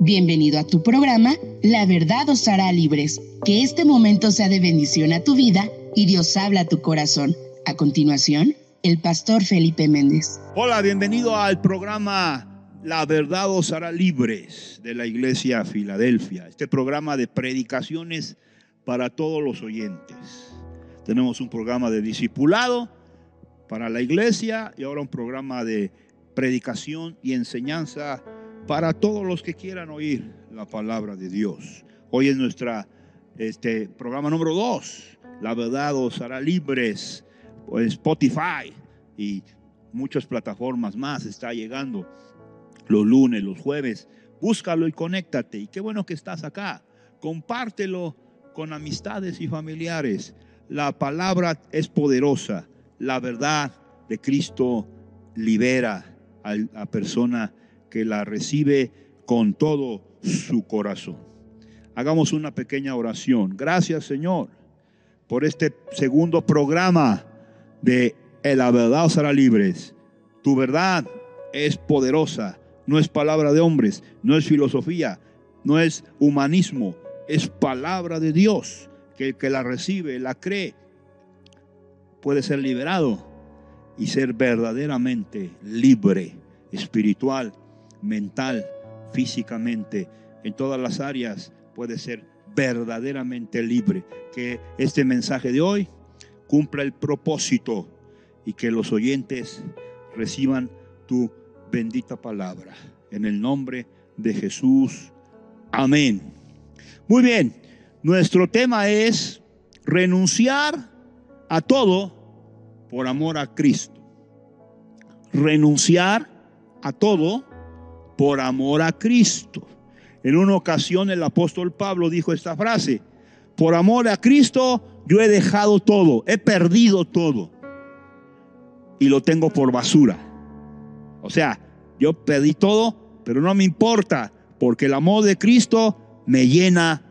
Bienvenido a tu programa La verdad os hará libres. Que este momento sea de bendición a tu vida y Dios habla a tu corazón. A continuación, el pastor Felipe Méndez. Hola, bienvenido al programa La verdad os hará libres de la iglesia Filadelfia. Este programa de predicaciones para todos los oyentes. Tenemos un programa de discipulado para la iglesia y ahora un programa de predicación y enseñanza para todos los que quieran oír la palabra de Dios. Hoy es nuestra este programa número dos. La verdad os hará libres. Pues Spotify y muchas plataformas más está llegando los lunes, los jueves. Búscalo y conéctate. Y qué bueno que estás acá. Compártelo con amistades y familiares. La palabra es poderosa. La verdad de Cristo libera a la persona que la recibe con todo su corazón. Hagamos una pequeña oración. Gracias Señor por este segundo programa de La verdad os hará libres. Tu verdad es poderosa, no es palabra de hombres, no es filosofía, no es humanismo, es palabra de Dios, que el que la recibe, la cree, puede ser liberado y ser verdaderamente libre, espiritual mental, físicamente, en todas las áreas, puede ser verdaderamente libre. Que este mensaje de hoy cumpla el propósito y que los oyentes reciban tu bendita palabra. En el nombre de Jesús. Amén. Muy bien, nuestro tema es renunciar a todo por amor a Cristo. Renunciar a todo por amor a Cristo. En una ocasión el apóstol Pablo dijo esta frase, por amor a Cristo yo he dejado todo, he perdido todo y lo tengo por basura. O sea, yo pedí todo, pero no me importa, porque el amor de Cristo me llena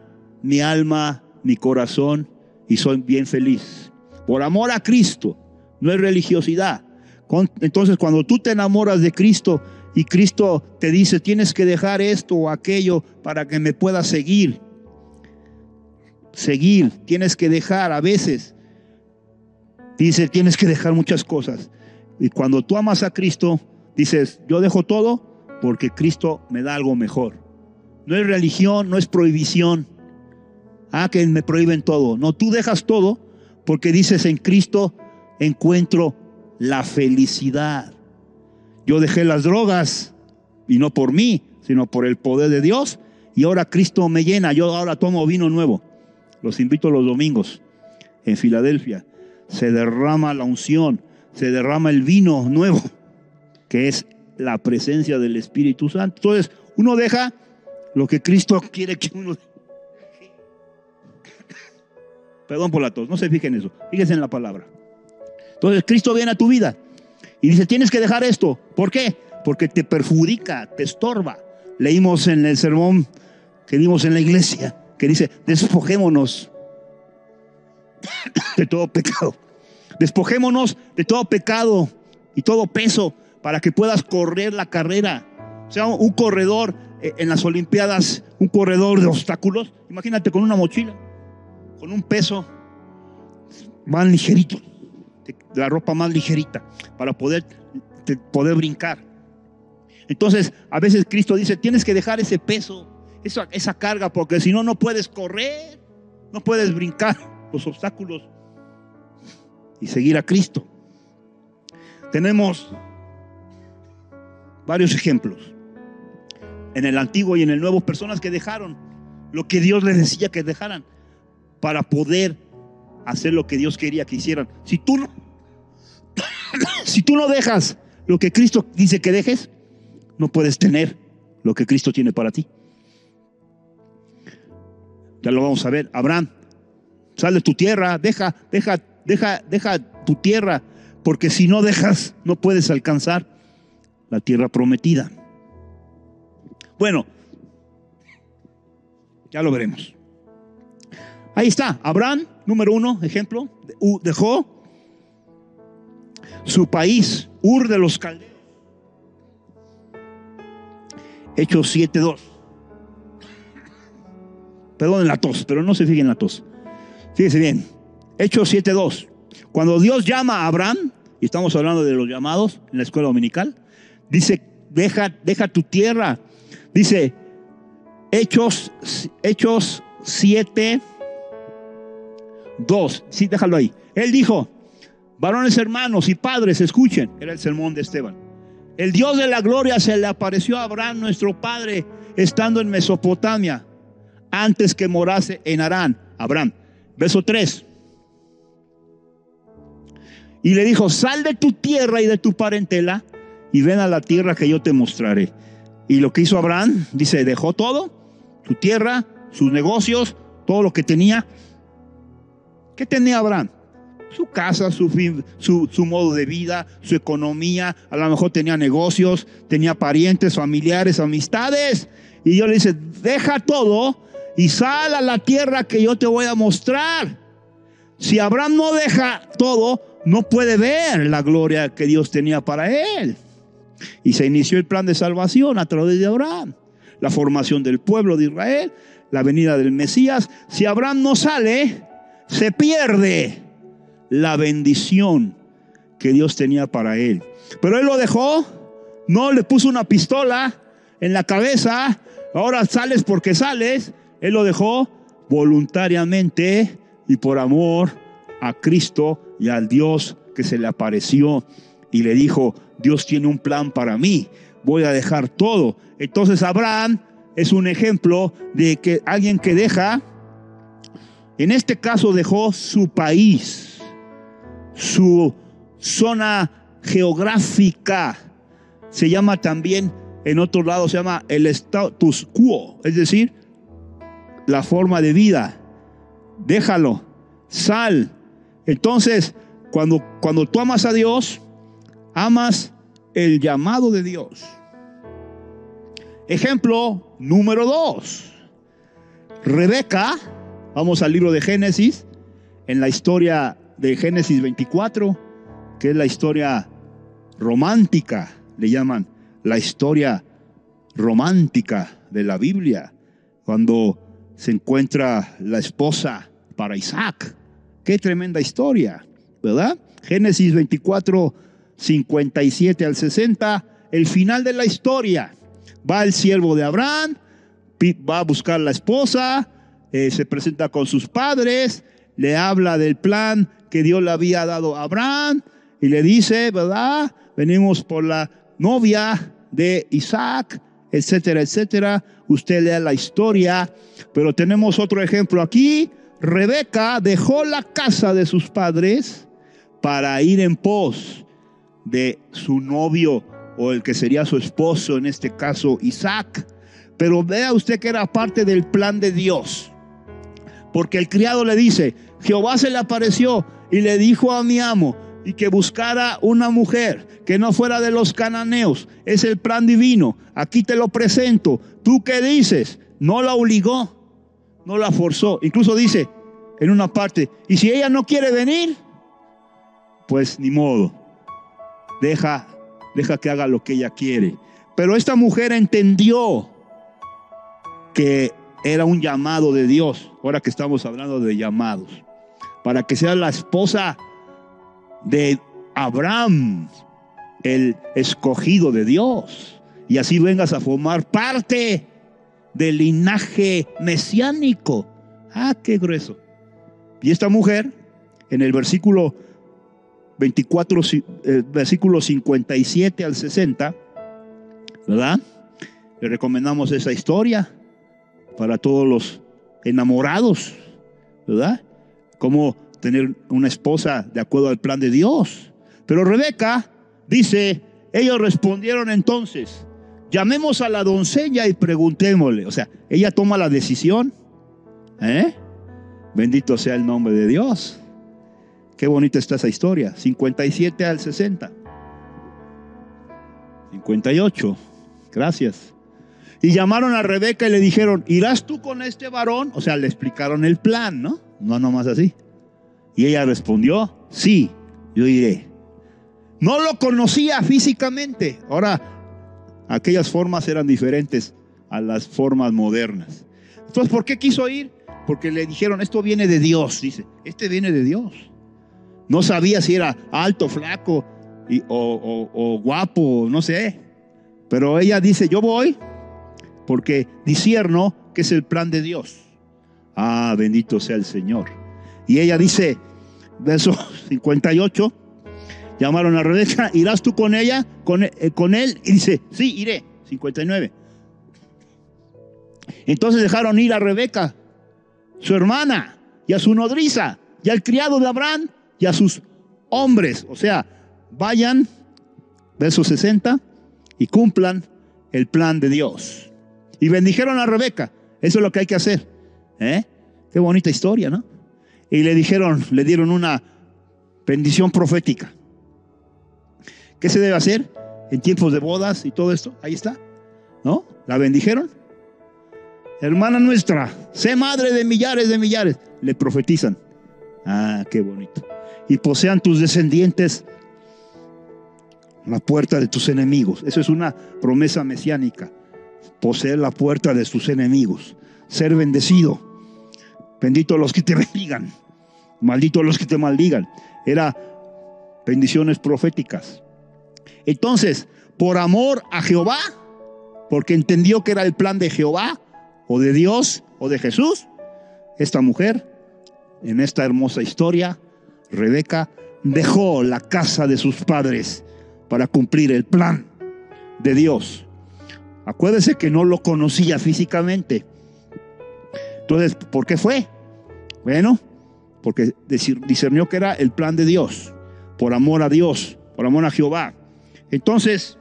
mi alma, mi corazón y soy bien feliz. Por amor a Cristo, no es religiosidad. Entonces cuando tú te enamoras de Cristo, y Cristo te dice, tienes que dejar esto o aquello para que me puedas seguir. Seguir, tienes que dejar a veces. Dice, tienes que dejar muchas cosas. Y cuando tú amas a Cristo, dices, yo dejo todo porque Cristo me da algo mejor. No es religión, no es prohibición. Ah, que me prohíben todo. No, tú dejas todo porque dices, en Cristo encuentro la felicidad. Yo dejé las drogas y no por mí, sino por el poder de Dios. Y ahora Cristo me llena. Yo ahora tomo vino nuevo. Los invito los domingos en Filadelfia. Se derrama la unción, se derrama el vino nuevo, que es la presencia del Espíritu Santo. Entonces, uno deja lo que Cristo quiere que uno Perdón por la tos, no se fijen en eso. Fíjense en la palabra. Entonces, Cristo viene a tu vida y dice, tienes que dejar esto. ¿Por qué? Porque te perjudica, te estorba. Leímos en el sermón que vimos en la iglesia, que dice, despojémonos de todo pecado. Despojémonos de todo pecado y todo peso para que puedas correr la carrera. O sea, un corredor eh, en las Olimpiadas, un corredor de obstáculos. Imagínate con una mochila, con un peso, van ligerito la ropa más ligerita para poder, poder brincar. Entonces, a veces Cristo dice, tienes que dejar ese peso, esa, esa carga, porque si no, no puedes correr, no puedes brincar los obstáculos y seguir a Cristo. Tenemos varios ejemplos. En el Antiguo y en el Nuevo, personas que dejaron lo que Dios les decía que dejaran para poder hacer lo que Dios quería que hicieran. Si tú no, si tú no dejas lo que Cristo dice que dejes, no puedes tener lo que Cristo tiene para ti. Ya lo vamos a ver. Abraham, sal de tu tierra, deja, deja, deja, deja tu tierra, porque si no dejas, no puedes alcanzar la tierra prometida. Bueno, ya lo veremos. Ahí está, Abraham, número uno, ejemplo, dejó su país, Ur de los Caldeos. Hechos 7.2. perdón en la tos, pero no se fijen en la tos. Fíjese bien, Hechos 7.2. Cuando Dios llama a Abraham, y estamos hablando de los llamados en la escuela dominical, dice, deja, deja tu tierra. Dice, Hechos, Hechos 7, 2. Sí, déjalo ahí. Él dijo, varones hermanos y padres, escuchen. Era el sermón de Esteban. El Dios de la gloria se le apareció a Abraham, nuestro padre, estando en Mesopotamia, antes que morase en Arán. Abraham. Verso 3. Y le dijo, sal de tu tierra y de tu parentela y ven a la tierra que yo te mostraré. Y lo que hizo Abraham, dice, dejó todo, su tierra, sus negocios, todo lo que tenía. ¿Qué tenía Abraham? Su casa, su, su, su, modo de vida, su economía, a lo mejor tenía negocios, tenía parientes, familiares, amistades. Y Dios le dice, deja todo y sal a la tierra que yo te voy a mostrar. Si Abraham no deja todo, no puede ver la gloria que Dios tenía para él. Y se inició el plan de salvación a través de Abraham. La formación del pueblo de Israel, la venida del Mesías. Si Abraham no sale, se pierde la bendición que Dios tenía para él. Pero él lo dejó, no le puso una pistola en la cabeza, ahora sales porque sales. Él lo dejó voluntariamente y por amor a Cristo y al Dios que se le apareció y le dijo, Dios tiene un plan para mí, voy a dejar todo. Entonces Abraham es un ejemplo de que alguien que deja, en este caso dejó su país, su zona geográfica, se llama también, en otro lado se llama el status quo, es decir, la forma de vida. Déjalo, sal, entonces, cuando, cuando tú amas a Dios, amas el llamado de Dios. Ejemplo número dos. Rebeca, vamos al libro de Génesis, en la historia de Génesis 24, que es la historia romántica, le llaman la historia romántica de la Biblia, cuando se encuentra la esposa para Isaac. Qué tremenda historia, ¿verdad? Génesis 24, 57 al 60, el final de la historia. Va el siervo de Abraham, va a buscar la esposa, eh, se presenta con sus padres, le habla del plan que Dios le había dado a Abraham y le dice, ¿verdad? Venimos por la novia de Isaac, etcétera, etcétera. Usted lea la historia, pero tenemos otro ejemplo aquí Rebeca dejó la casa de sus padres para ir en pos de su novio o el que sería su esposo, en este caso Isaac. Pero vea usted que era parte del plan de Dios. Porque el criado le dice, Jehová se le apareció y le dijo a mi amo y que buscara una mujer que no fuera de los cananeos. Es el plan divino. Aquí te lo presento. ¿Tú qué dices? No la obligó no la forzó. Incluso dice en una parte, y si ella no quiere venir, pues ni modo. Deja, deja que haga lo que ella quiere. Pero esta mujer entendió que era un llamado de Dios, ahora que estamos hablando de llamados, para que sea la esposa de Abraham, el escogido de Dios, y así vengas a formar parte del linaje mesiánico. Ah, qué grueso. Y esta mujer, en el versículo 24, eh, versículo 57 al 60, ¿verdad? Le recomendamos esa historia para todos los enamorados, ¿verdad? Cómo tener una esposa de acuerdo al plan de Dios. Pero Rebeca dice, ellos respondieron entonces, Llamemos a la doncella y preguntémosle. O sea, ella toma la decisión. ¿Eh? Bendito sea el nombre de Dios. Qué bonita está esa historia. 57 al 60. 58. Gracias. Y llamaron a Rebeca y le dijeron, ¿irás tú con este varón? O sea, le explicaron el plan, ¿no? No nomás así. Y ella respondió, sí, yo iré. No lo conocía físicamente. Ahora, Aquellas formas eran diferentes a las formas modernas. Entonces, ¿por qué quiso ir? Porque le dijeron, esto viene de Dios, dice, este viene de Dios. No sabía si era alto, flaco o, o guapo, no sé. Pero ella dice, yo voy porque disierno que es el plan de Dios. Ah, bendito sea el Señor. Y ella dice, verso 58, llamaron a Rebeca, ¿irás tú con ella, con, eh, él? Y dice, sí, iré. 59. Entonces dejaron ir a Rebeca, su hermana, y a su nodriza, y al criado de Abraham, y a sus hombres. O sea, vayan, verso 60, y cumplan el plan de Dios. Y bendijeron a Rebeca. Eso es lo que hay que hacer. ¿Eh? Qué bonita historia, ¿no? Y le dijeron, le dieron una bendición profética. ¿Qué se debe hacer en tiempos de bodas y todo esto? Ahí está. ¿No? La bendijeron. Hermana nuestra, sé madre de millares de millares. Le profetizan. Ah, qué bonito. Y posean tus descendientes la puerta de tus enemigos. Eso es una promesa mesiánica. Poseer la puerta de tus enemigos. Ser bendecido. Bendito los que te bendigan. Maldito los que te maldigan. Era bendiciones proféticas. Entonces, por amor a Jehová, porque entendió que era el plan de Jehová, o de Dios, o de Jesús, esta mujer, en esta hermosa historia, Rebeca, dejó la casa de sus padres para cumplir el plan de Dios. Acuérdese que no lo conocía físicamente. Entonces, ¿por qué fue? Bueno, porque discernió que era el plan de Dios, por amor a Dios, por amor a Jehová. Entonces,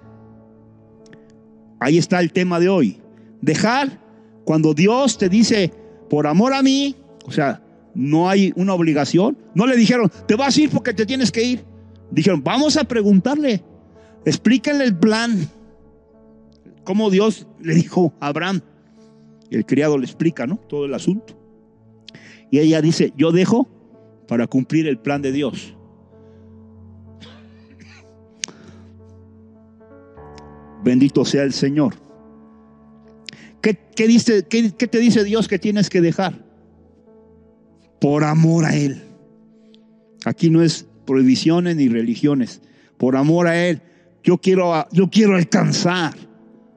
ahí está el tema de hoy. Dejar cuando Dios te dice, por amor a mí, o sea, no hay una obligación. No le dijeron, te vas a ir porque te tienes que ir. Dijeron, vamos a preguntarle, explíquenle el plan. Como Dios le dijo a Abraham. El criado le explica, ¿no? Todo el asunto. Y ella dice, yo dejo para cumplir el plan de Dios. Bendito sea el Señor. ¿Qué, dice, qué, qué te dice Dios que tienes que dejar? Por amor a Él. Aquí no es prohibiciones ni religiones. Por amor a Él. Yo quiero, yo quiero alcanzar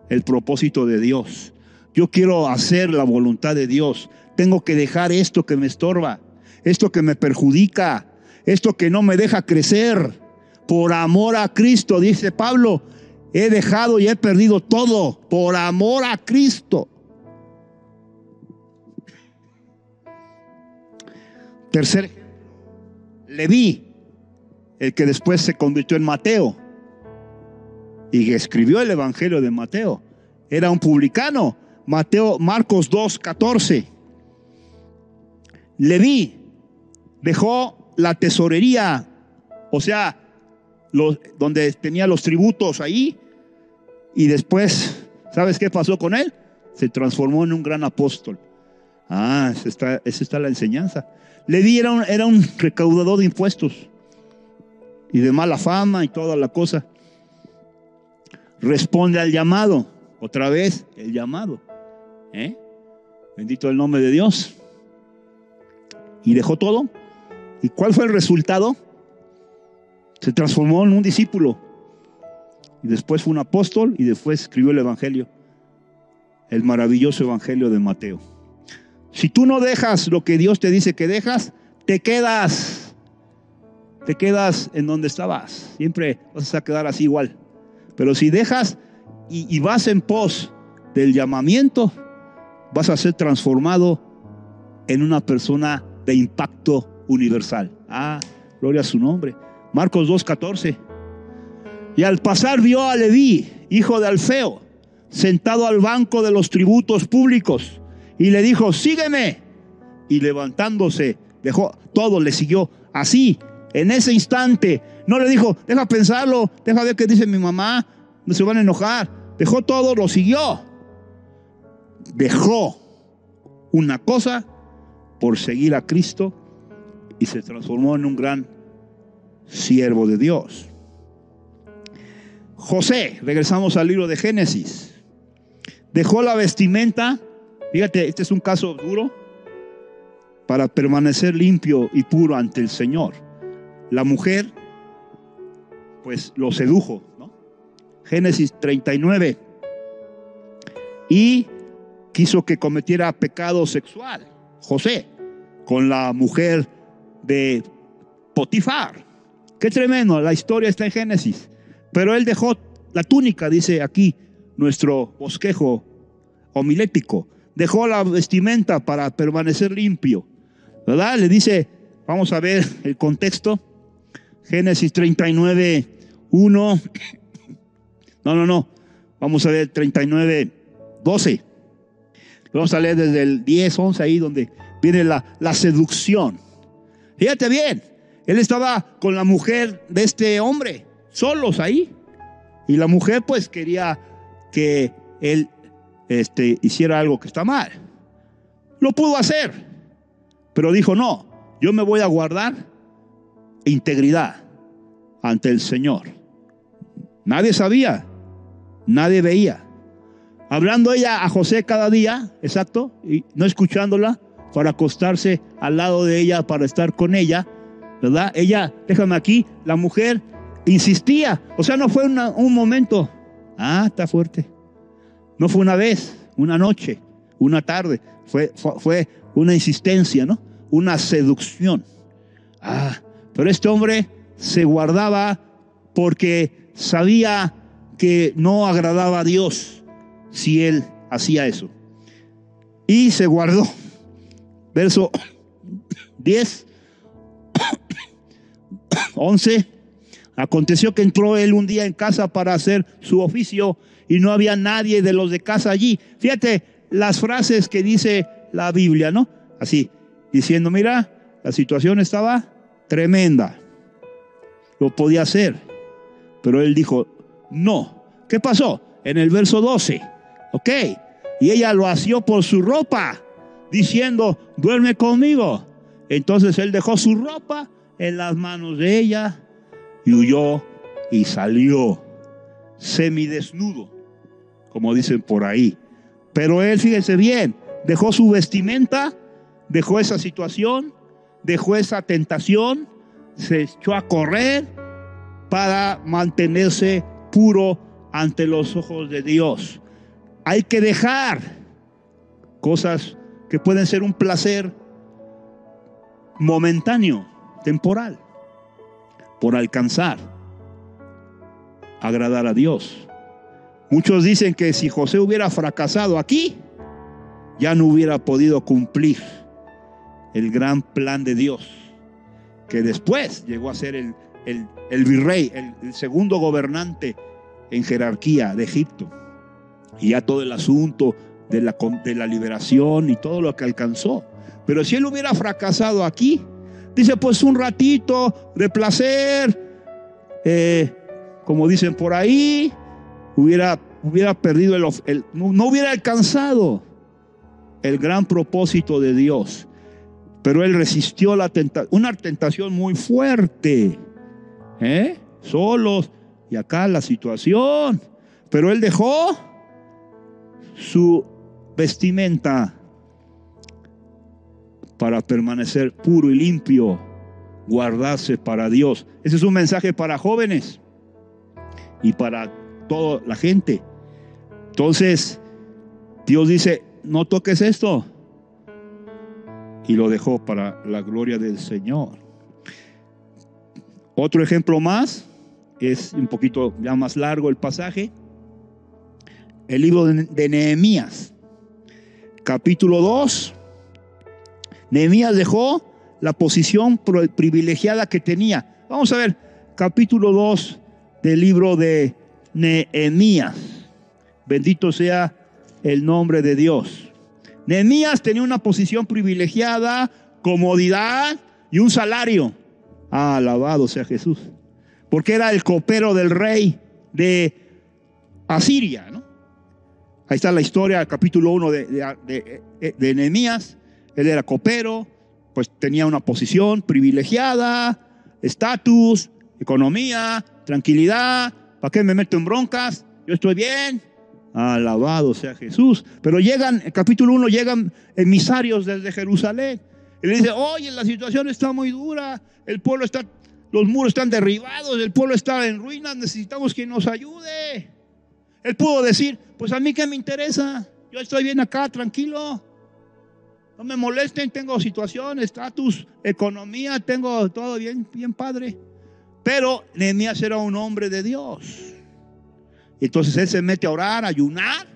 el propósito de Dios. Yo quiero hacer la voluntad de Dios. Tengo que dejar esto que me estorba, esto que me perjudica, esto que no me deja crecer. Por amor a Cristo, dice Pablo, He dejado y he perdido todo por amor a Cristo. Tercer Leví, el que después se convirtió en Mateo y escribió el Evangelio de Mateo. Era un publicano. Mateo, Marcos 2, 14. Leví dejó la tesorería, o sea, donde tenía los tributos ahí. Y después, ¿sabes qué pasó con él? Se transformó en un gran apóstol. Ah, esa está, la enseñanza. Le dieron, era un recaudador de impuestos y de mala fama y toda la cosa. Responde al llamado. Otra vez, el llamado. ¿Eh? Bendito el nombre de Dios. Y dejó todo. ¿Y cuál fue el resultado? Se transformó en un discípulo. Y después fue un apóstol y después escribió el Evangelio. El maravilloso Evangelio de Mateo. Si tú no dejas lo que Dios te dice que dejas, te quedas. Te quedas en donde estabas. Siempre vas a quedar así igual. Pero si dejas y, y vas en pos del llamamiento, vas a ser transformado en una persona de impacto universal. Ah, gloria a su nombre. Marcos 2.14. Y al pasar vio a Leví, hijo de Alfeo, sentado al banco de los tributos públicos, y le dijo, sígueme. Y levantándose, dejó todo, le siguió. Así, en ese instante, no le dijo, deja pensarlo, deja ver qué dice mi mamá, se van a enojar. Dejó todo, lo siguió. Dejó una cosa por seguir a Cristo y se transformó en un gran siervo de Dios. José, regresamos al libro de Génesis, dejó la vestimenta Fíjate, este es un caso duro para permanecer limpio y puro ante el Señor. La mujer, pues lo sedujo, ¿no? Génesis 39. Y quiso que cometiera pecado sexual, José, con la mujer de Potifar. Qué tremendo, la historia está en Génesis. Pero él dejó la túnica, dice aquí nuestro bosquejo homilético. Dejó la vestimenta para permanecer limpio. ¿Verdad? Le dice, vamos a ver el contexto. Génesis 39, 1. No, no, no. Vamos a ver 39, 12. Vamos a leer desde el 10, 11 ahí donde viene la, la seducción. Fíjate bien, él estaba con la mujer de este hombre, solos ahí. Y la mujer pues quería que él este, hiciera algo que está mal. Lo pudo hacer, pero dijo, no, yo me voy a guardar integridad ante el Señor. Nadie sabía, nadie veía. Hablando ella a José cada día, exacto, y no escuchándola, para acostarse al lado de ella, para estar con ella, ¿verdad? Ella, déjame aquí, la mujer insistía. O sea, no fue un momento. Ah, está fuerte. No fue una vez, una noche, una tarde. Fue, fue, una insistencia, ¿no? Una seducción. Ah, pero este hombre se guardaba porque sabía que no agradaba a Dios si él hacía eso. Y se guardó. Verso 10 11. Aconteció que entró él un día en casa para hacer su oficio y no había nadie de los de casa allí. Fíjate las frases que dice la Biblia, ¿no? Así, diciendo, mira, la situación estaba tremenda. Lo podía hacer. Pero él dijo, no. ¿Qué pasó? En el verso 12. Ok. Y ella lo asió por su ropa, diciendo, duerme conmigo. Entonces él dejó su ropa en las manos de ella y huyó y salió semidesnudo, como dicen por ahí. Pero él, fíjense bien, dejó su vestimenta, dejó esa situación, dejó esa tentación, se echó a correr para mantenerse puro ante los ojos de Dios. Hay que dejar cosas que pueden ser un placer momentáneo temporal por alcanzar, agradar a Dios. Muchos dicen que si José hubiera fracasado aquí, ya no hubiera podido cumplir el gran plan de Dios, que después llegó a ser el, virrey, el, segundo gobernante en jerarquía de Egipto. Y ya todo el asunto de la, de la liberación y todo lo que alcanzó. Pero si él hubiera fracasado aquí, Dice, pues un ratito de placer, eh, como dicen por ahí, hubiera, hubiera perdido el, no, hubiera alcanzado el gran propósito de Dios. Pero él resistió la una tentación muy fuerte. ¿eh? Solos. Y acá la situación. Pero él dejó su vestimenta para permanecer puro y limpio, guardarse para Dios. Ese es un mensaje para jóvenes y para toda la gente. Entonces, Dios dice, no toques esto. Y lo dejó para la gloria del Señor. Otro ejemplo más, es un poquito ya más largo el pasaje. El libro de Nehemías, capítulo 2, Nehemías dejó la posición privilegiada que tenía. Vamos a ver, capítulo 2 del libro de Nehemías. Bendito sea el nombre de Dios. Nehemías tenía una posición privilegiada, comodidad y un salario. Alabado sea Jesús. Porque era el copero del rey de Asiria. ¿no? Ahí está la historia, capítulo 1 de, de, de Nehemías. Él era copero, pues tenía una posición privilegiada, estatus, economía, tranquilidad. ¿Para qué me meto en broncas? Yo estoy bien. Alabado sea Jesús. Pero llegan, en capítulo 1, llegan emisarios desde Jerusalén. Y le dice, oye, la situación está muy dura, el pueblo está, los muros están derribados, el pueblo está en ruinas, necesitamos que nos ayude. Él pudo decir, pues a mí qué me interesa, yo estoy bien acá, tranquilo. No me molesten, tengo situación, estatus, economía, tengo todo bien, bien padre. Pero Nehemías era un hombre de Dios. Entonces él se mete a orar, ayunar,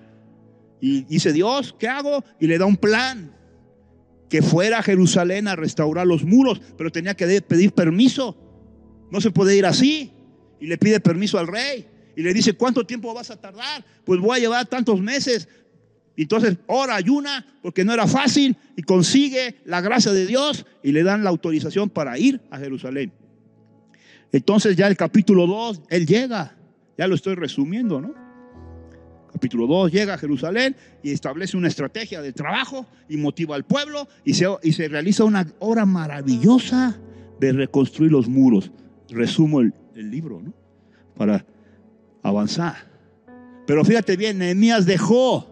y dice, Dios, ¿qué hago? Y le da un plan que fuera a Jerusalén a restaurar los muros, pero tenía que pedir permiso. No se puede ir así. Y le pide permiso al rey. Y le dice, ¿cuánto tiempo vas a tardar? Pues voy a llevar tantos meses. Entonces ora, ayuna, porque no era fácil, y consigue la gracia de Dios y le dan la autorización para ir a Jerusalén. Entonces ya el capítulo 2, él llega, ya lo estoy resumiendo, ¿no? Capítulo 2 llega a Jerusalén y establece una estrategia de trabajo y motiva al pueblo y se, y se realiza una obra maravillosa de reconstruir los muros. Resumo el, el libro, ¿no? Para avanzar. Pero fíjate bien, Nehemías dejó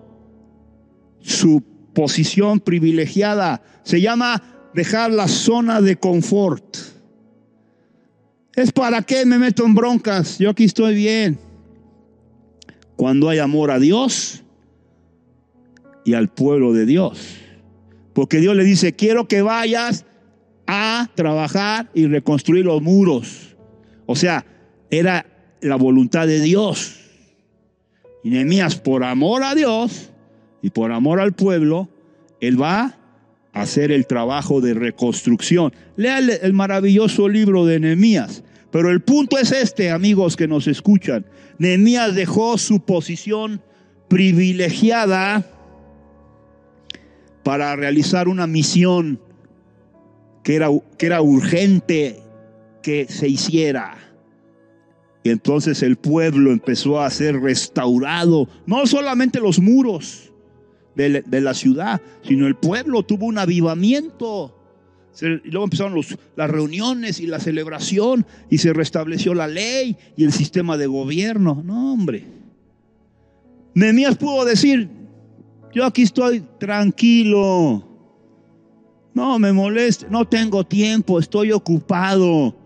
su posición privilegiada. Se llama dejar la zona de confort. Es para qué me meto en broncas. Yo aquí estoy bien. Cuando hay amor a Dios y al pueblo de Dios. Porque Dios le dice, quiero que vayas a trabajar y reconstruir los muros. O sea, era la voluntad de Dios. Y Nehemías, por amor a Dios y por amor al pueblo, él va a hacer el trabajo de reconstrucción. Lea el, maravilloso libro de Nehemías. Pero el punto es este, amigos que nos escuchan. Nehemías dejó su posición privilegiada para realizar una misión que era, que era urgente que se hiciera. Y entonces el pueblo empezó a ser restaurado, no solamente los muros de, la ciudad, sino el pueblo tuvo un avivamiento. y luego empezaron las reuniones y la celebración y se restableció la ley y el sistema de gobierno. No, hombre. Nehemías pudo decir, yo aquí estoy tranquilo. No me moleste, no tengo tiempo, estoy ocupado.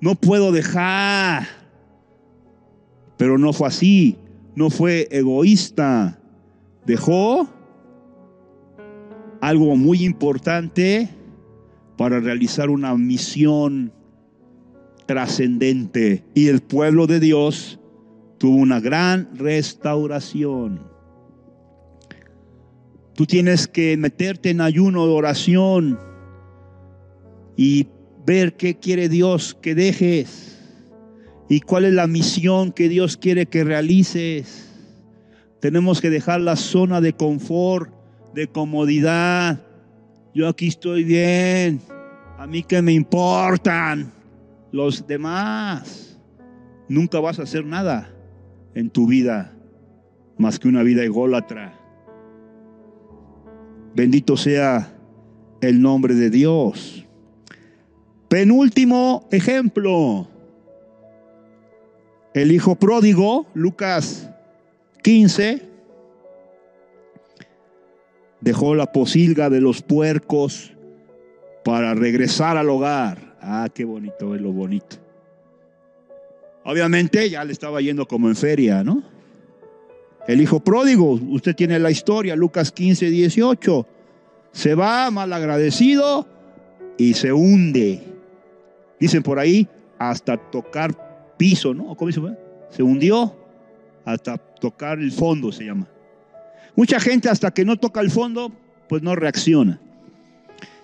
No puedo dejar. Pero no fue así, no fue egoísta. Dejó algo muy importante para realizar una misión trascendente. Y el pueblo de Dios tuvo una gran restauración. Tú tienes que meterte en ayuno de oración y ver qué quiere Dios que dejes y cuál es la misión que Dios quiere que realices. Tenemos que dejar la zona de confort, de comodidad. Yo aquí estoy bien. A mí que me importan los demás. Nunca vas a hacer nada en tu vida más que una vida ególatra. Bendito sea el nombre de Dios. Penúltimo ejemplo. El hijo pródigo, Lucas 15, dejó la posilga de los puercos para regresar al hogar. Ah, qué bonito es lo bonito. Obviamente ya le estaba yendo como en feria, ¿no? El hijo pródigo, usted tiene la historia, Lucas 15, 18. Se va mal agradecido y se hunde. Dicen por ahí, hasta tocar piso, ¿no? ¿Cómo se Se hundió hasta tocar el fondo, se llama. Mucha gente hasta que no toca el fondo, pues no reacciona.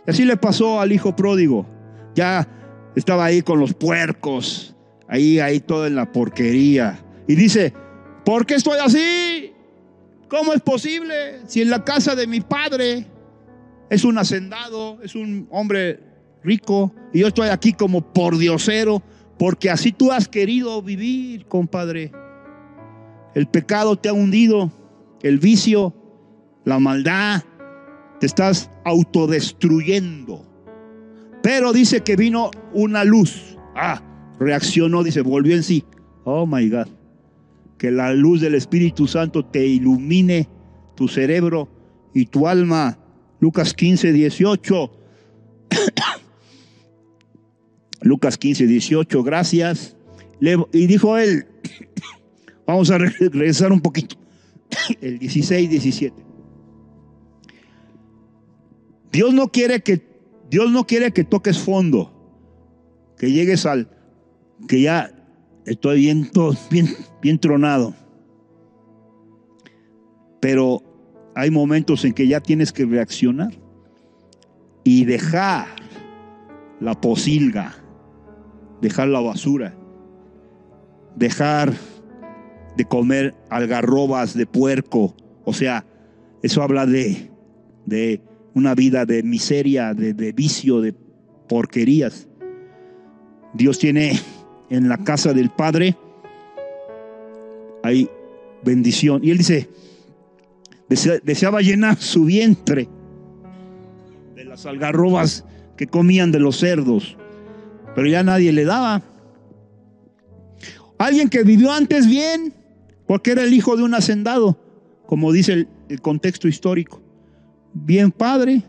Y así le pasó al hijo pródigo. Ya estaba ahí con los puercos, ahí, ahí todo en la porquería. Y dice, ¿por qué estoy así? ¿Cómo es posible si en la casa de mi padre es un hacendado, es un hombre rico y yo estoy aquí como por diosero? Porque así tú has querido vivir, compadre. El pecado te ha hundido, el vicio, la maldad, te estás autodestruyendo. Pero dice que vino una luz. Ah, reaccionó, dice, volvió en sí. Oh my God. que la luz del Espíritu Santo te ilumine tu cerebro y tu alma. Lucas 15, 18. Lucas 15, 18, gracias. y dijo él, vamos a regresar un poquito, el 16, 17. Dios no quiere que Dios no quiere que toques fondo, que llegues al que ya estoy bien, bien, bien tronado. Pero hay momentos en que ya tienes que reaccionar y dejar la posilga, dejar la basura, dejar de comer algarrobas de puerco. O sea, eso habla de, de una vida de miseria, de, de vicio, de porquerías. Dios tiene en la casa del Padre, hay bendición. Y él dice, deseaba llenar su vientre de las algarrobas que comían de los cerdos, pero ya nadie le daba. Alguien que vivió antes bien, porque era el hijo de un hacendado, como dice el, contexto histórico. Bien padre,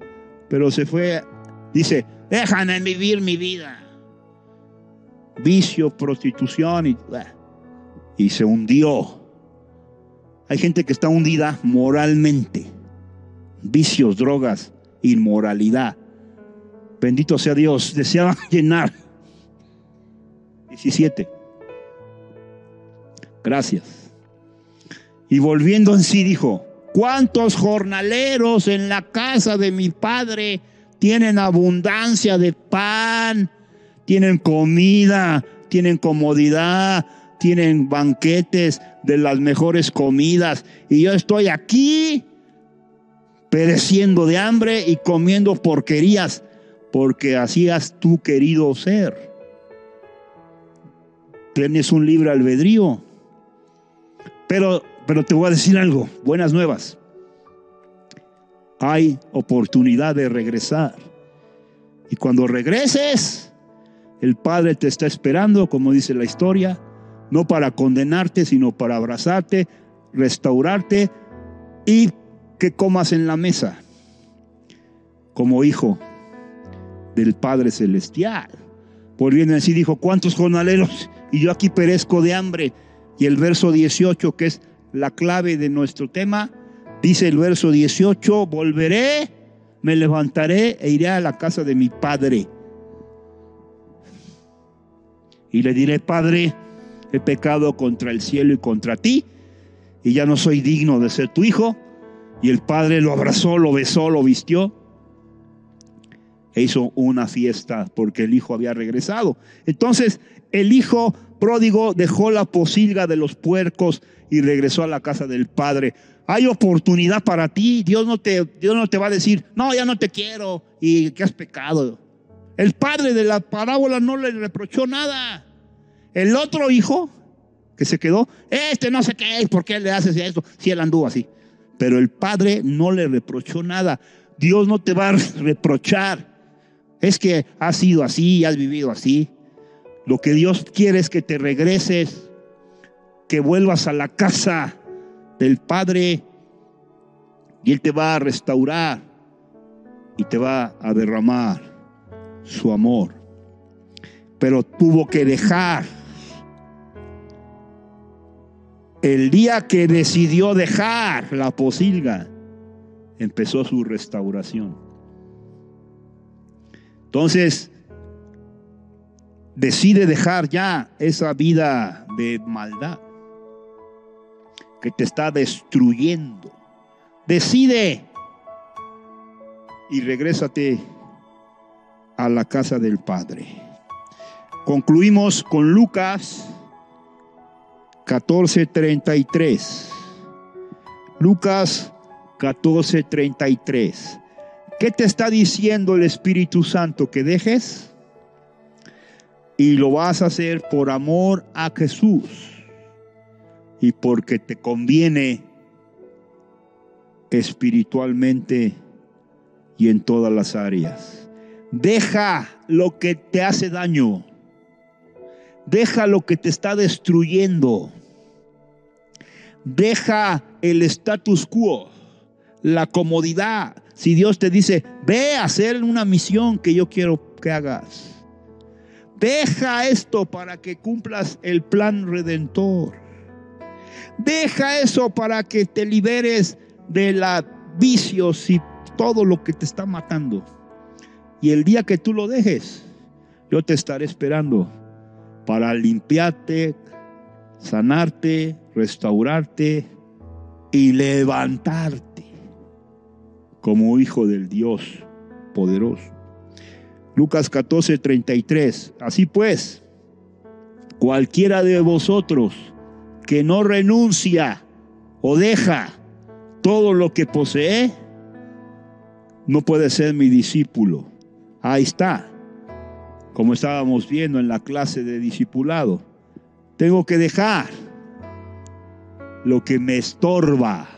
pero se fue, dice, déjame vivir mi vida vicio, prostitución y, y se hundió. Hay gente que está hundida moralmente. Vicios, drogas, inmoralidad. Bendito sea Dios. Deseaba llenar. 17. Gracias. Y volviendo en sí dijo, ¿cuántos jornaleros en la casa de mi padre tienen abundancia de pan tienen comida, tienen comodidad, tienen banquetes de las mejores comidas. Y yo estoy aquí pereciendo de hambre y comiendo porquerías, porque así has tú querido ser. Tienes un libre albedrío. Pero, pero te voy a decir algo, buenas nuevas. Hay oportunidad de regresar. Y cuando regreses, el Padre te está esperando, como dice la historia, no para condenarte, sino para abrazarte, restaurarte y que comas en la mesa como hijo del Padre Celestial. Por bien así dijo, ¿cuántos jornaleros? Y yo aquí perezco de hambre. Y el verso 18, que es la clave de nuestro tema, dice el verso 18, volveré, me levantaré e iré a la casa de mi Padre y le diré, Padre, he pecado contra el cielo y contra ti, y ya no soy digno de ser tu hijo. Y el Padre lo abrazó, lo besó, lo vistió e hizo una fiesta porque el hijo había regresado. Entonces el hijo pródigo dejó la posilga de los puercos y regresó a la casa del Padre. Hay oportunidad para ti. Dios no te, Dios no te va a decir, no, ya no te quiero y que has pecado. El padre de la parábola no le reprochó nada. El otro hijo que se quedó, este no sé qué, ¿por qué le haces esto? Si él anduvo así. Pero el padre no le reprochó nada. Dios no te va a reprochar. Es que has sido así has vivido así. Lo que Dios quiere es que te regreses, que vuelvas a la casa del Padre y Él te va a restaurar y te va a derramar su amor. Pero tuvo que dejar el día que decidió dejar la posilga, empezó su restauración. Entonces, decide dejar ya esa vida de maldad que te está destruyendo. Decide y regrésate a la casa del Padre. Concluimos con Lucas 14:33. Lucas 14:33. ¿Qué te está diciendo el Espíritu Santo? Que dejes y lo vas a hacer por amor a Jesús y porque te conviene espiritualmente y en todas las áreas. Deja lo que te hace daño. Deja lo que te está destruyendo. Deja el status quo, la comodidad. Si Dios te dice, ve a hacer una misión que yo quiero que hagas. Deja esto para que cumplas el plan redentor. Deja eso para que te liberes de los vicios y todo lo que te está matando. Y el día que tú lo dejes, yo te estaré esperando para limpiarte, sanarte, restaurarte y levantarte como hijo del Dios poderoso. Lucas 14, 33. Así pues, cualquiera de vosotros que no renuncia o deja todo lo que posee, no puede ser mi discípulo. Ahí está, como estábamos viendo en la clase de discipulado. Tengo que dejar lo que me estorba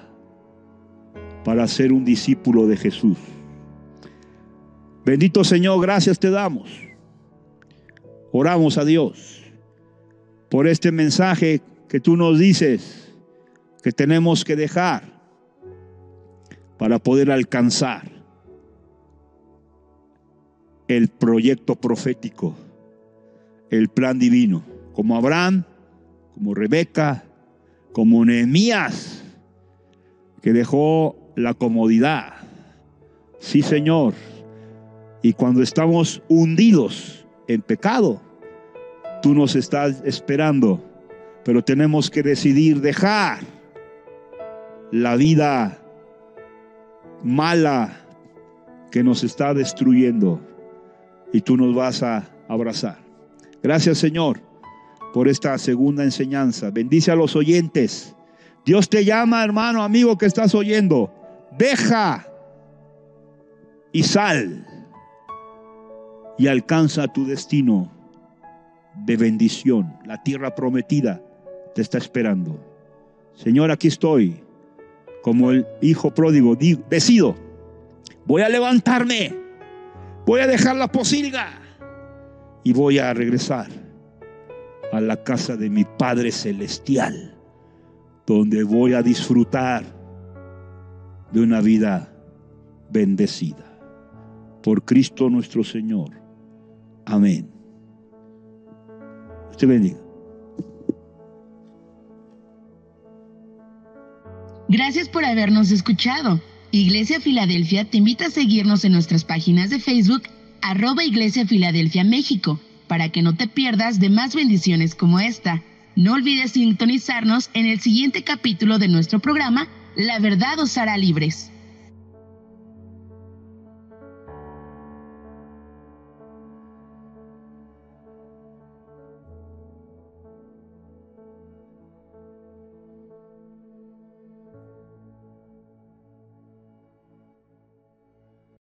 para ser un discípulo de Jesús. Bendito Señor, gracias te damos. Oramos a Dios por este mensaje que tú nos dices que tenemos que dejar para poder alcanzar el proyecto profético, el plan divino, como Abraham, como Rebeca, como Nehemías, que dejó la comodidad. Sí, Señor y cuando estamos hundidos en pecado, tú nos estás esperando, pero tenemos que decidir dejar la vida mala que nos está destruyendo y tú nos vas a abrazar. Gracias Señor por esta segunda enseñanza. Bendice a los oyentes. Dios te llama, hermano, amigo que estás oyendo. Deja y sal y alcanza tu destino de bendición. La tierra prometida te está esperando. Señor, aquí estoy, como el hijo pródigo, decido, voy a levantarme, voy a dejar la posilga y voy a regresar a la casa de mi Padre Celestial, donde voy a disfrutar de una vida bendecida. Por Cristo nuestro Señor. Amén. Usted bendiga. Gracias por habernos escuchado. Iglesia Filadelfia te invita a seguirnos en nuestras páginas de Facebook, arroba Iglesia Filadelfia México, para que no te pierdas de más bendiciones como esta. No olvides sintonizarnos en el siguiente capítulo de nuestro programa, La verdad os hará libres.